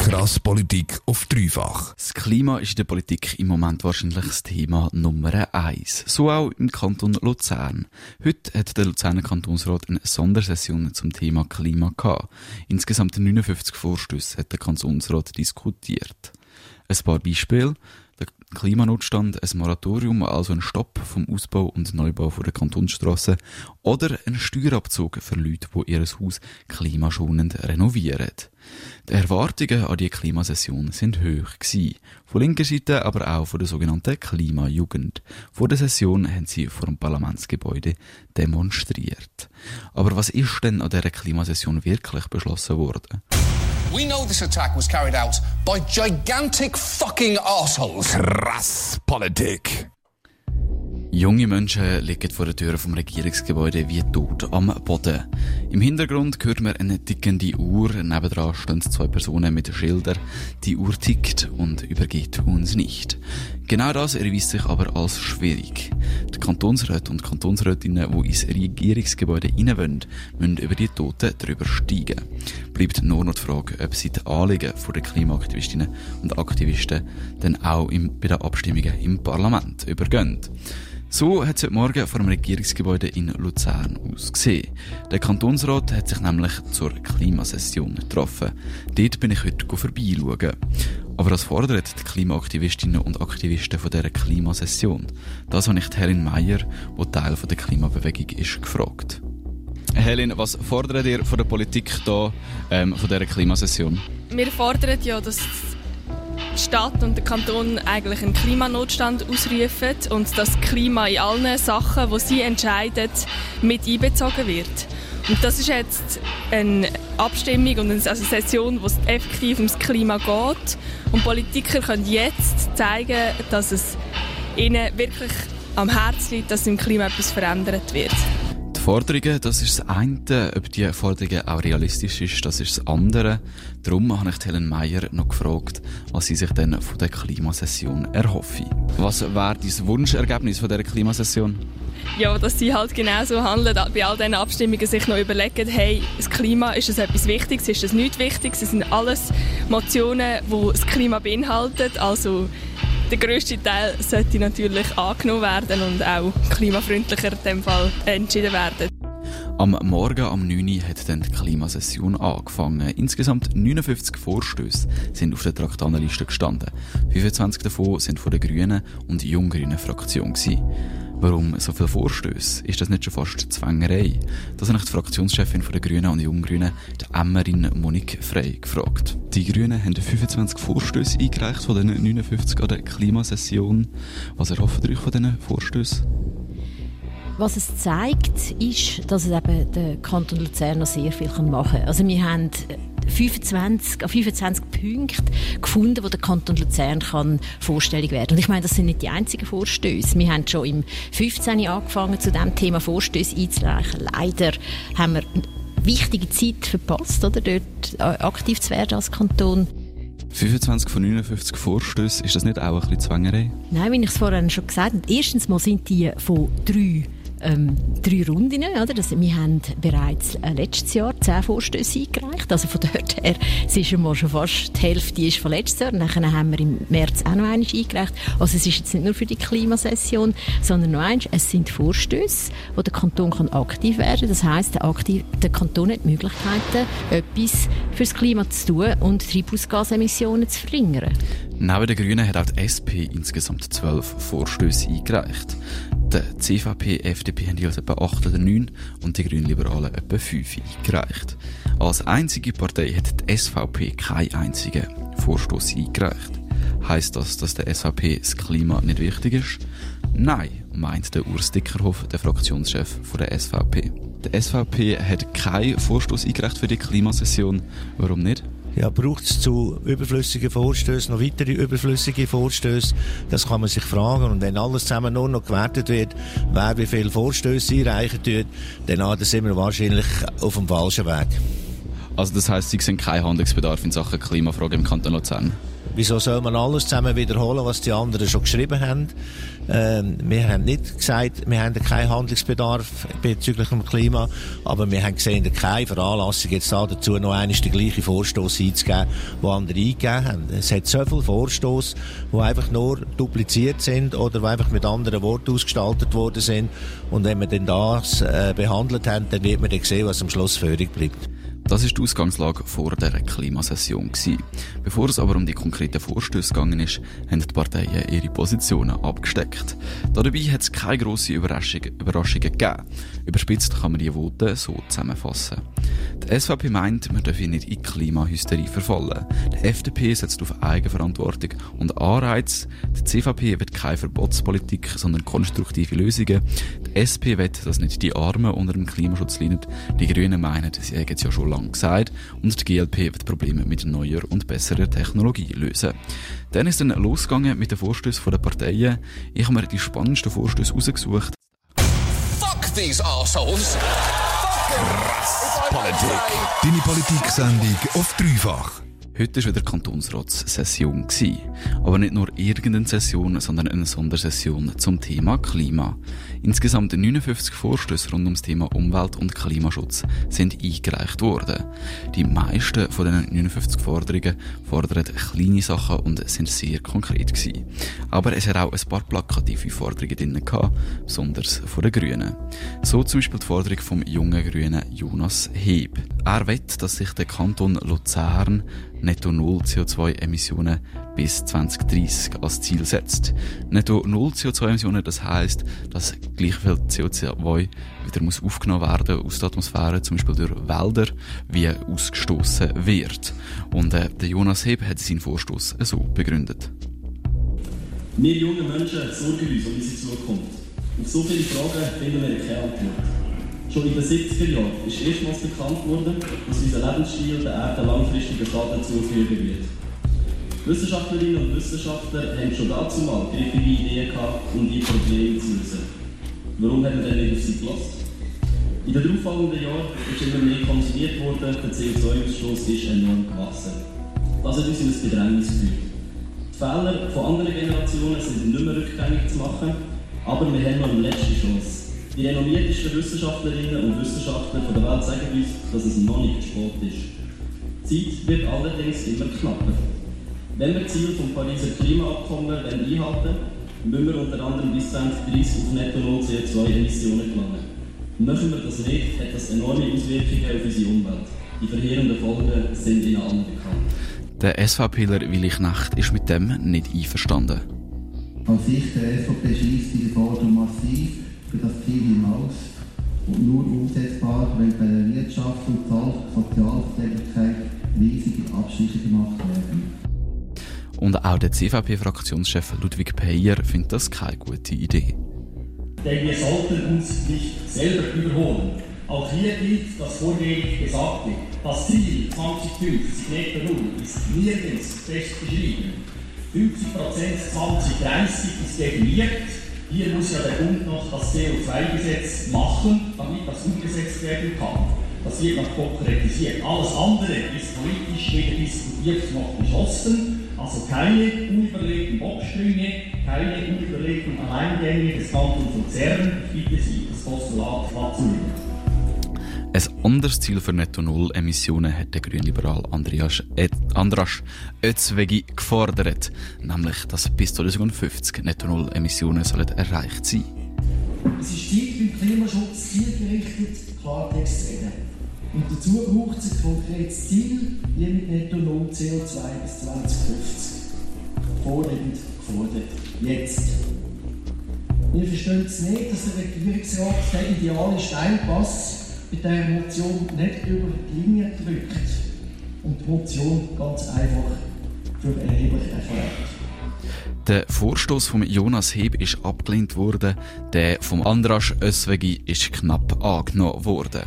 Krass Politik auf dreifach. Das Klima ist in der Politik im Moment wahrscheinlich das Thema Nummer eins. So auch im Kanton Luzern. Heute hat der Luzerner Kantonsrat eine Sondersession zum Thema Klima gehabt. Insgesamt 59 Vorstöße hat der Kantonsrat diskutiert. Ein paar Beispiele. Der Klimanotstand, ein Moratorium, also ein Stopp vom Ausbau und Neubau der Kantonsstrasse oder ein Steuerabzug für Leute, die ihr Haus klimaschonend renovieren. Die Erwartungen an die Klimasession sind hoch gewesen. Von linker Seite, aber auch von der sogenannten Klimajugend. Vor der Session haben sie vor dem Parlamentsgebäude demonstriert. Aber was ist denn an dieser Klimasession wirklich beschlossen worden? We know this attack was carried out by gigantic fucking assholes. Krass Politik. Junge Menschen liegen vor der Tür vom Regierungsgebäude wie tot am Boden. Im Hintergrund hört man eine tickende Uhr. Nebendran stehen zwei Personen mit Schildern. Die Uhr tickt und übergeht uns nicht. Genau das erweist sich aber als schwierig. Die Kantonsräte und Kantonsrätinnen, die ins Regierungsgebäude rein wollen, müssen über die Toten drüber steigen. Bleibt nur noch die Frage, ob sie die Anliegen der Klimaaktivistinnen und Aktivisten dann auch bei den Abstimmungen im Parlament übergehen. So hat es heute Morgen vor dem Regierungsgebäude in Luzern ausgesehen. Der Kantonsrat hat sich nämlich zur Klimasession getroffen. Dort bin ich heute vorbeischauen. Aber was fordern die Klimaaktivistinnen und Aktivisten von dieser Klimasession? Das habe ich die Helen Meyer, die Teil der Klimabewegung ist, gefragt. Helen, was fordert ihr von der Politik hier, ähm, von dieser Klimasession? Wir fordern ja, dass die Stadt und der Kanton eigentlich einen Klimanotstand ausrufen und das Klima in allen Sachen, die sie entscheiden, mit einbezogen wird. Und das ist jetzt eine Abstimmung und eine Session, wo es effektiv ums Klima geht. Und Politiker können jetzt zeigen, dass es ihnen wirklich am Herzen liegt, dass im Klima etwas verändert wird. Die Forderungen, das ist das eine. Ob die Forderungen auch realistisch ist, das ist das andere. Darum habe ich Helen Meyer noch gefragt, was sie sich denn von der Klimasession erhoffe. Was wäre dein Wunschergebnis von dieser Klimasession? Ja, dass sie halt genauso handeln, bei all diesen Abstimmungen sich noch überlegen, hey, das Klima, ist es etwas Wichtiges, ist es nichts Wichtiges? Es sind alles Motionen, die das Klima beinhalten, also der grösste Teil sollte natürlich angenommen werden und auch klimafreundlicher in dem Fall entschieden werden. Am Morgen am 9. Uhr hat dann die Klimasession angefangen. Insgesamt 59 Vorstöße sind auf der Traktanenliste gestanden. 25 davon sind von der Grünen und Junggrünen Fraktion gewesen. Warum so viele Vorstöße? Ist das nicht schon fast Zwängerei? Das ich die Fraktionschefin der Grünen und Junggrünen, die Emmerin Monique Frey, gefragt. Die Grünen haben 25 Vorstöße eingereicht von den 59 an der Klimasession. Was erhoffen ihr euch von diesen Vorstößen? Was es zeigt, ist, dass es eben der Kanton Luzern noch sehr viel machen kann. Also wir haben 25, 25 Punkte gefunden, wo der Kanton Luzern kann vorstellig werden. Und ich meine, das sind nicht die einzigen Vorstöße. Wir haben schon im 15. angefangen, zu diesem Thema Vorstöße einzureichen. Leider haben wir eine wichtige Zeit verpasst, oder, dort aktiv zu werden als Kanton. 25 von 59 Vorstößen, ist das nicht auch ein bisschen Zwängerei? Nein, wie ich es vorhin schon gesagt habe, erstens mal sind die von drei ähm, drei Runden. Oder? Das, wir haben bereits äh, letztes Jahr zehn Vorstöße eingereicht. Also von dort her es ist schon, mal schon fast die Hälfte ist von letztes Jahr. Dann haben wir im März auch noch einmal eingereicht. Also es ist jetzt nicht nur für die Klimasession, sondern noch eins, es sind Vorstöße, wo der Kanton kann aktiv werden kann. Das heisst, der, aktiv, der Kanton hat die Möglichkeiten, etwas für das Klima zu tun und Treibhausgasemissionen zu verringern. Neben den Grünen hat auch die SP insgesamt zwölf Vorstöße eingereicht. Die CVP, FDP haben jeweils etwa 8 oder 9 und die Grünliberalen etwa 5 eingereicht. Als einzige Partei hat die SVP keinen einzigen Vorstoß eingereicht. Heißt das, dass der SVP das Klima nicht wichtig ist? Nein, meint der Urs Dickerhoff, der Fraktionschef der SVP. Der SVP hat keinen Vorstoß eingereicht für die Klimasession. Warum nicht? Ja, braucht es zu überflüssigen Vorstößen noch weitere überflüssige Vorstöße? Das kann man sich fragen. Und wenn alles zusammen nur noch gewertet wird, wer wie viele Vorstöße einreichen tut, dann ah, sind wir wahrscheinlich auf dem falschen Weg. Also das heißt, Sie sehen keinen Handlungsbedarf in Sachen Klimafrage im Kanton Luzern? Wieso soll man alles zusammen wiederholen, was die anderen schon geschrieben haben? Ähm, wir haben nicht gesagt, wir haben keinen Handlungsbedarf bezüglich dem Klima, aber wir haben gesehen, keine Veranlassung jetzt da dazu noch einmal den gleichen Vorstoß einzugeben, den andere eingegeben haben. Es hat so viele Vorstoß, die einfach nur dupliziert sind oder die einfach mit anderen Worten ausgestaltet worden sind. Und wenn wir dann das äh, behandelt haben, dann wird man dann sehen, was am Schluss führig bleibt. Das ist die Ausgangslage vor der Klimasession. Bevor es aber um die konkreten Vorstöße gegangen ist, haben die Parteien ihre Positionen abgesteckt. Dabei hat es keine grossen Überraschungen, Überraschungen gegeben. Überspitzt kann man die Voten so zusammenfassen. Die SVP meint, man dürfe nicht in Klimahysterie verfallen. Die FDP setzt auf Eigenverantwortung und Anreiz. Die CVP wird keine Verbotspolitik, sondern konstruktive Lösungen. Die SP wird, dass nicht die Armen unter dem Klimaschutz leiden. Die Grünen meinen, sie hätten es ja schon lange gesagt. Und die GLP wird Probleme mit neuer und besserer Technologie lösen. Dann ist dann losgegangen mit den Vorstößen der Parteien. Ich habe mir die spannendsten Vorstöße rausgesucht. Fuck these assholes. Krass Politik. Deine Politik-Sendung auf dreifach. Heute war wieder Kantonsratssession. Aber nicht nur irgendeine Session, sondern eine Sondersession zum Thema Klima. Insgesamt 59 Vorstöße rund ums Thema Umwelt- und Klimaschutz sind eingereicht worden. Die meisten von den 59 Forderungen fordern kleine Sachen und sind sehr konkret gewesen. Aber es hat auch ein paar plakative Forderungen drin besonders von den Grünen. So zum Beispiel die Forderung vom jungen Grünen Jonas Heb. Er wett, dass sich der Kanton Luzern netto Null CO2-Emissionen bis 2030 als Ziel setzt. Netto Null CO2-Emissionen, das heißt, dass gleich viel CO2 wieder muss aufgenommen werden aus der Atmosphäre, zum Beispiel durch Wälder, wie ausgestoßen wird. Und äh, der Jonas Heb hat seinen Vorstoß so begründet. Wir jungen Menschen sorgen uns um unsere Zukunft. Auf so viele Fragen finden wir keine Antwort. Schon in den 70er Jahren ist erstmals bekannt worden, dass unser Lebensstil der Erde langfristigen Schaden zufügen wird. Wissenschaftlerinnen und Wissenschaftler haben schon dazu mal griffige Ideen gehabt, um diese Probleme zu lösen. Warum haben wir denn nicht auf sie gelassen? In den darauffolgenden Jahren ist immer mehr konsumiert worden, der CO2-Ausstoß ist enorm gewachsen. Das hat uns in ein Bedrängnis geführt. Die Fehler von anderen Generationen sind nicht mehr rückgängig zu machen, aber wir haben noch eine letzte Chance. Die renommiertesten Wissenschaftlerinnen und Wissenschaftler der Welt sagen uns, dass es noch nicht spät ist. Die Zeit wird allerdings immer knapper. Wenn wir die Ziele vom Pariser Klimaabkommen einhalten wollen, müssen wir unter anderem bis 2030 auf netto null CO2-Emissionen gelangen. Machen wir das nicht, hat das enorme Auswirkungen auf unsere Umwelt. Die verheerenden Folgen sind in allen bekannt. Der SVPler Willi Knecht ist mit dem nicht einverstanden. Aus Sicht der SVP schießt diese Forderung massiv für das Ziel hinaus und nur umsetzbar, wenn bei der Wirtschaft und Sozialverträglichkeit riesige Abstriche gemacht werden. Und auch der CVP-Fraktionschef Ludwig Peyer findet das keine gute Idee. Denn wir sollten uns nicht selber überholen. Auch hier gilt das vorhin Gesagte. Das Ziel 2050 netto null ist nirgends fest beschrieben. 50 Prozent 2030 ist definiert. Hier muss ja der Bund noch das CO2-Gesetz machen, damit das umgesetzt werden kann. Das wird noch konkretisiert. Alles andere ist politisch weder diskutiert noch beschlossen. Also keine unüberlegten Bocksprünge, keine unüberlegten Alleingänge des Kantons Luzern. Ich bitte Sie, das Postulat abzulehnen. Ein anderes Ziel für Netto-Null-Emissionen hat der Grünliberal Andreas, Ed, Andras Özwegi gefordert, nämlich dass bis 2050 Netto-Null-Emissionen erreicht sein Es ist Zeit, beim Klimaschutz zielgerichtet Klartext zu reden. Und dazu braucht es ein konkretes Ziel, wie mit Netto Null CO2 bis 2050. Vorliegend gefordert. Jetzt. Wir verstehen es nicht, dass der Regierungsrat den idealen Steilpass bei dieser Motion nicht über die Linie drückt und die Motion ganz einfach für erheblich erklärt. Der Vorstoß von Jonas Heb ist abgelehnt worden, der vom Andras Öswegi ist knapp angenommen worden.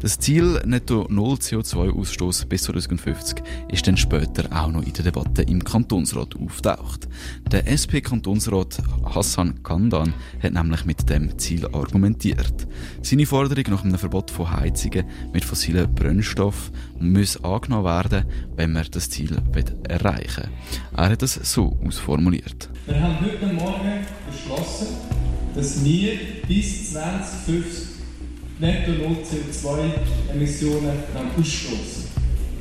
Das Ziel Netto Null CO2-Ausstoß bis 2050 ist dann später auch noch in der Debatte im Kantonsrat auftaucht. Der SP-Kantonsrat Hassan Kandan hat nämlich mit dem Ziel argumentiert. Seine Forderung nach einem Verbot von Heizungen mit fossilen Brennstoffen muss angenommen werden, wenn man das Ziel erreichen will. Er hat es so ausformuliert. Wir haben heute Morgen beschlossen, dass wir bis 2050 netto null CO2-Emissionen ausstoßen.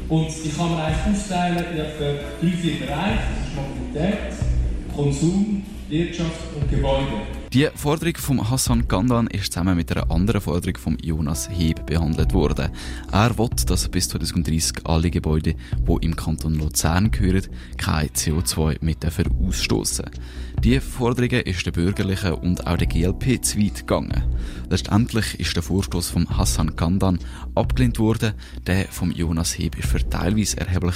Und die kann man eigentlich aufteilen in etwa drei, vier Bereiche. Das ist Mobilität, Konsum, Wirtschaft und Gebäude. Die Forderung von Hassan Gandan ist zusammen mit einer anderen Forderung von Jonas Heb behandelt worden. Er will, dass bis 2030 alle Gebäude, die im Kanton Luzern gehören, kein CO2 mit ausstoßen. Die Forderung ist der Bürgerlichen und auch der GLP zu weit gegangen. Letztendlich ist der Vorstoß von Hassan Kandan abgelehnt worden, der von Jonas Heb ist für teilweise erheblich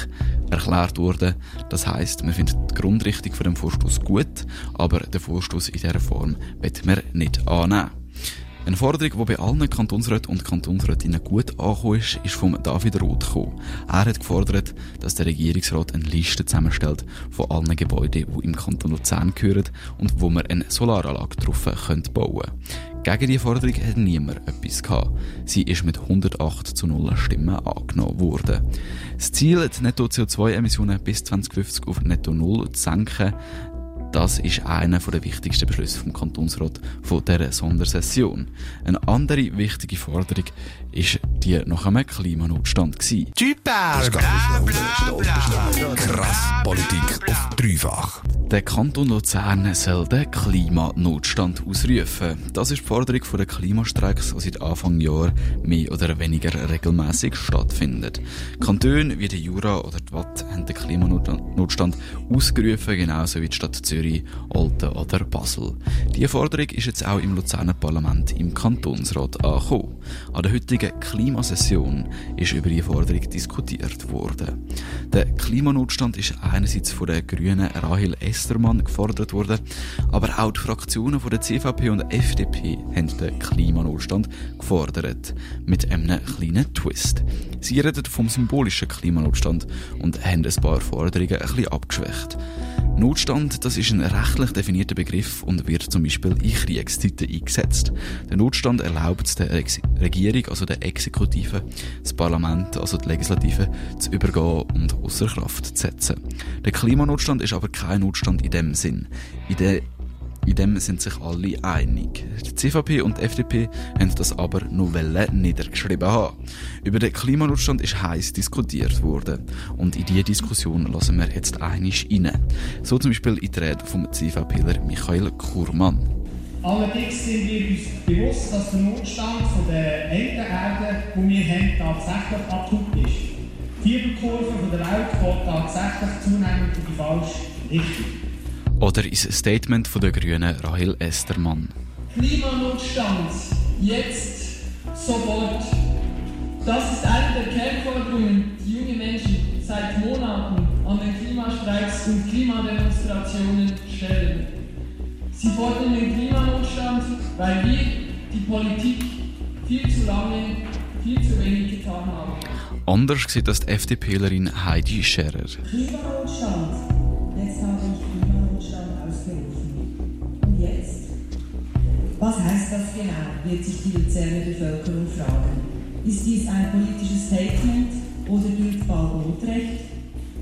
erklärt worden. Das heißt, man findet die Grundrichtung von dem Vorstoß gut, aber der Vorstoß in dieser Form wird man nicht annehmen. Eine Forderung, die bei allen Kantonsräten und Kantonsrätinnen gut angekommen ist, ist von David Roth gekommen. Er hat gefordert, dass der Regierungsrat eine Liste zusammenstellt von allen Gebäuden, die im Kanton Luzern gehören und wo man eine Solaranlage drauf bauen könnte. Gegen diese Forderung hat niemand etwas gehabt. Sie ist mit 108 zu 0 Stimmen angenommen worden. Das Ziel, die Netto-CO2-Emissionen bis 2050 auf Netto Null zu senken, das ist einer der wichtigsten Beschlüsse vom Kantonsrat von dieser Sondersession. Eine andere wichtige Forderung ist die nach einem Klimanotstand gewesen. Typer! Krass Politik auf dreifach. Der Kanton Luzern soll den Klimanotstand ausrufen. Das ist die Forderung der Klimastreiks, die seit Anfang Jahr mehr oder weniger regelmäßig stattfindet. Kantone wie der Jura oder die Watt haben den Klimanotstand ausgerufen, genauso wie die Stadt Zürich, Olten oder Basel. Diese Forderung ist jetzt auch im Luzerner Parlament im Kantonsrat angekommen. An der heutigen Klimasession ist über diese Forderung diskutiert worden. Der Klimanotstand ist einerseits von der grünen Rahel S Westermann gefordert worden. Aber auch die Fraktionen von der CVP und der FDP haben den Klimanotstand gefordert. Mit einem kleinen Twist. Sie reden vom symbolischen Klimanotstand und haben ein paar Forderungen ein bisschen abgeschwächt. Notstand, das ist ein rechtlich definierter Begriff und wird zum Beispiel in Kriegszeiten eingesetzt. Der Notstand erlaubt der Regierung, also der Exekutive, das Parlament, also die Legislative, zu übergehen und außer Kraft zu setzen. Der Klimanotstand ist aber kein Notstand in dem Sinn. In der in dem sind sich alle einig. Die CVP und die FDP haben das aber Novelle niedergeschrieben haben. Über den Klimanotstand ist heiß diskutiert worden. Und in diese Diskussion lassen wir jetzt einig rein. So zum Beispiel in der Rede vom CVPler Michael Kurmann. Allerdings sind wir uns bewusst, dass der Notstand von der Erde, die wir haben, tatsächlich akut ist. Die Fieberkurve von der Welt geht tatsächlich zunehmend in die falsche Richtung. Oder ist ein Statement von der Grünen Rahel Estermann. Klimanotstand, jetzt, sofort. Das ist eine der Kernforderungen, die junge Menschen seit Monaten an den Klimastreiks und Klimademonstrationen stellen. Sie fordern den Klimanotstand, weil wir, die Politik, viel zu lange, viel zu wenig getan haben. Anders sieht das die FDPlerin Heidi Scherer. Klimanotstand. Jetzt habe ich Was heißt das genau, wird sich die Luzerner Bevölkerung fragen. Ist dies ein politisches Statement oder gilt Notrecht?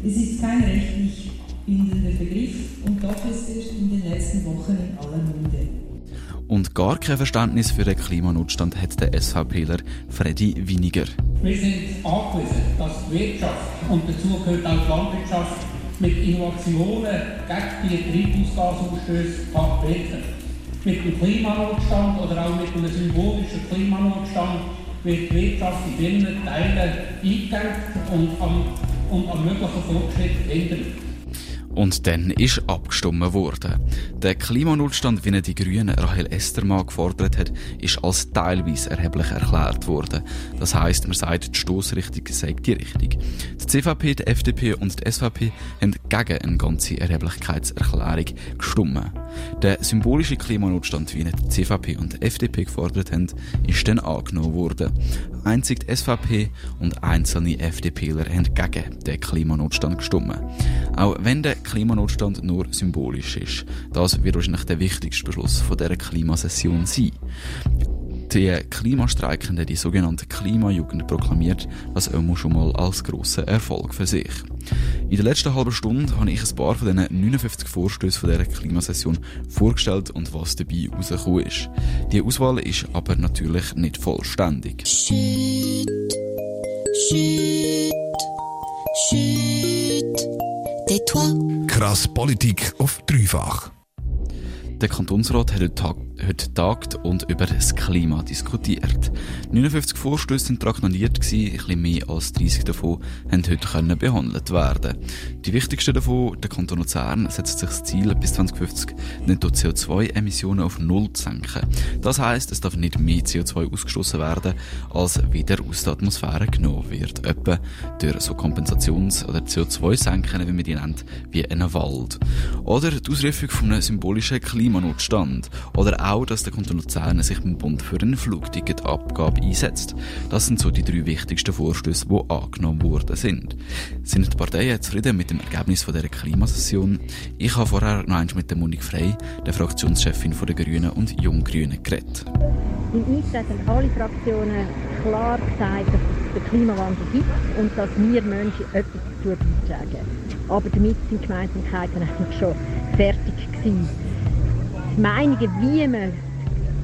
Es ist kein rechtlich bindender Begriff und doch ist er in den letzten Wochen in aller Munde. Und gar kein Verständnis für den Klimanotstand hat der SVPler Freddy Winiger. Wir sind angewiesen, dass die Wirtschaft und dazu gehört auch die Landwirtschaft mit Innovationen gegen die Treibhausgasausstöße wirken kann mit dem Klimanotstand oder auch mit einem symbolischen Klimanotstand wird die Wirtschaft in vielen Teilen eingedenkt und am, und am möglichen Fortschritt hindern. Und dann ist abgestimmt worden. Der Klimanotstand, wie er die Grünen Rahel Estermann gefordert hat, ist als teilweise erheblich erklärt worden. Das heißt, man sagt, die Stoßrichtung sei die Richtung. Die CVP, die FDP und die SVP haben gegen eine ganze Erheblichkeitserklärung gestimmt. Der symbolische Klimanotstand, wie ihn die CVP und die FDP gefordert haben, ist dann angenommen worden. Einzig die SVP und einzelne FDPler haben gegen den Klimanotstand gestimmt. Auch wenn der Klimanotstand nur symbolisch ist. Das wird wahrscheinlich der wichtigste Beschluss von dieser Klimasession sein die Klimastreikenden, die sogenannte Klimajugend, proklamiert das auch schon mal als grossen Erfolg für sich. In der letzten halben Stunde habe ich ein paar von diesen 59 Vorstößen von dieser Klimasession vorgestellt und was dabei rausgekommen ist. Die Auswahl ist aber natürlich nicht vollständig. Chut, chut, tais-toi. Krass Politik auf dreifach. Der Kantonsrat hat heute, Tag, heute tagt und über das Klima diskutiert. 59 Vorstöße sind traktandiert gewesen, ein bisschen mehr als 30 davon haben heute können behandelt werden. Die wichtigsten davon, der Kanton Luzern setzt sich das Ziel, bis 2050 netto CO2-Emissionen auf Null zu senken. Das heisst, es darf nicht mehr CO2 ausgestoßen werden, als wieder aus der Atmosphäre genommen wird. Etwa durch so Kompensations- oder CO2-Senken, wie man die nennt, wie einen Wald. Oder die Ausrufung von einem symbolischen Klima Klimanotstand. Oder auch, dass der Kanton Luzern sich beim Bund für eine Flugticketabgabe einsetzt. Das sind so die drei wichtigsten Vorstöße, die angenommen worden sind. Sind die Parteien zufrieden mit dem Ergebnis von dieser Klimasession? Ich habe vorher noch einmal mit der Monique Frey, der Fraktionschefin der Grünen und Junggrünen, geredet. Im Eintreten haben alle Fraktionen klar gesagt, dass es den Klimawandel gibt und dass wir Menschen etwas dazu beitragen. Aber damit sind die Gemeinsamkeiten eigentlich schon fertig gewesen. Meinungen, wie man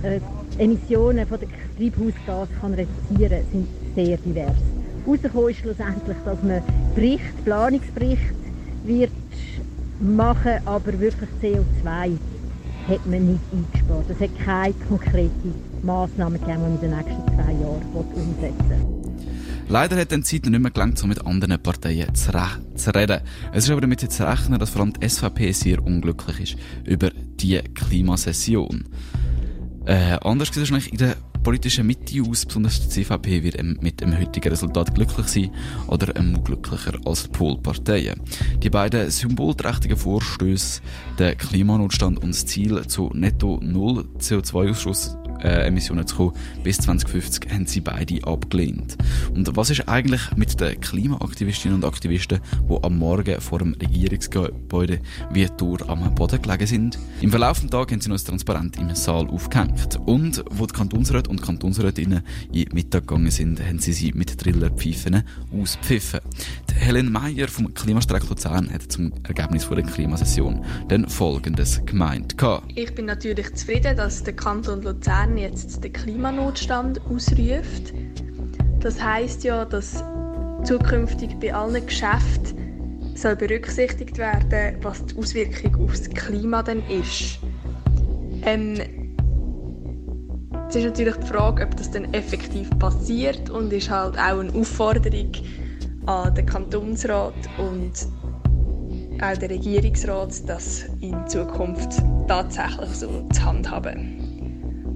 äh, Emissionen von der Treibhausgase kann reduzieren kann, sind sehr divers. Herausgekommen ist schlussendlich, dass man Bericht, Planungsbericht wird machen, aber wirklich CO2 hat man nicht eingespart. Es hat keine konkreten Massnahmen gegeben, die man in den nächsten zwei Jahren umsetzen will. Leider hat die Zeit nicht mehr gelangt, so mit anderen Parteien zu, zu reden. Es ist aber damit zu rechnen, dass vor allem die SVP sehr unglücklich ist über die Klimasession. Äh, anders sieht wahrscheinlich in der politischen Mitte aus, besonders die CVP wird mit dem heutigen Resultat glücklich sein oder ähm, glücklicher als die Polparteien. Die beiden symbolträchtigen Vorstöße, der Klimanotstand und das Ziel zu netto null CO2-Ausstoß äh, Emissionen zu kommen bis 2050, haben sie beide abgelehnt. Und was ist eigentlich mit den Klimaaktivistinnen und Aktivisten, die am Morgen vor dem Regierungsgebäude wie Tour am Boden gelegen sind? Im Verlauf des Tages haben sie noch ein Transparent im Saal aufgehängt. Und wo die Kantonsräte und Kantonsrätinnen in Mittag gegangen sind, haben sie sie mit Trillerpfeifen auspfiffen. Die Helen Meyer vom Klimastreik Luzern hat zum Ergebnis der Klimasession dann Folgendes gemeint. Ich bin natürlich zufrieden, dass der Kanton Luzern jetzt den Klimanotstand ausruft. Das heißt ja, dass zukünftig bei allen Geschäften soll berücksichtigt werden, was die Auswirkung auf das Klima dann ist. Ähm, es ist natürlich die Frage, ob das dann effektiv passiert und ist halt auch eine Aufforderung an den Kantonsrat und auch den Regierungsrat, das in Zukunft tatsächlich so zu handhaben.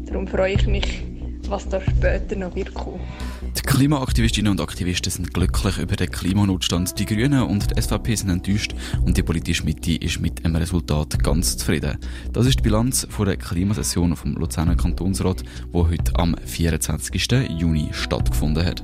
Darum freue ich mich, was da später noch wird kommen. Die Klimaaktivistinnen und Aktivisten sind glücklich über den Klimanotstand. Die Grünen und die SVP sind enttäuscht und die politische Mitte ist mit dem Resultat ganz zufrieden. Das ist die Bilanz von der Klimasession vom Luzerner Kantonsrat, die heute am 24. Juni stattgefunden hat.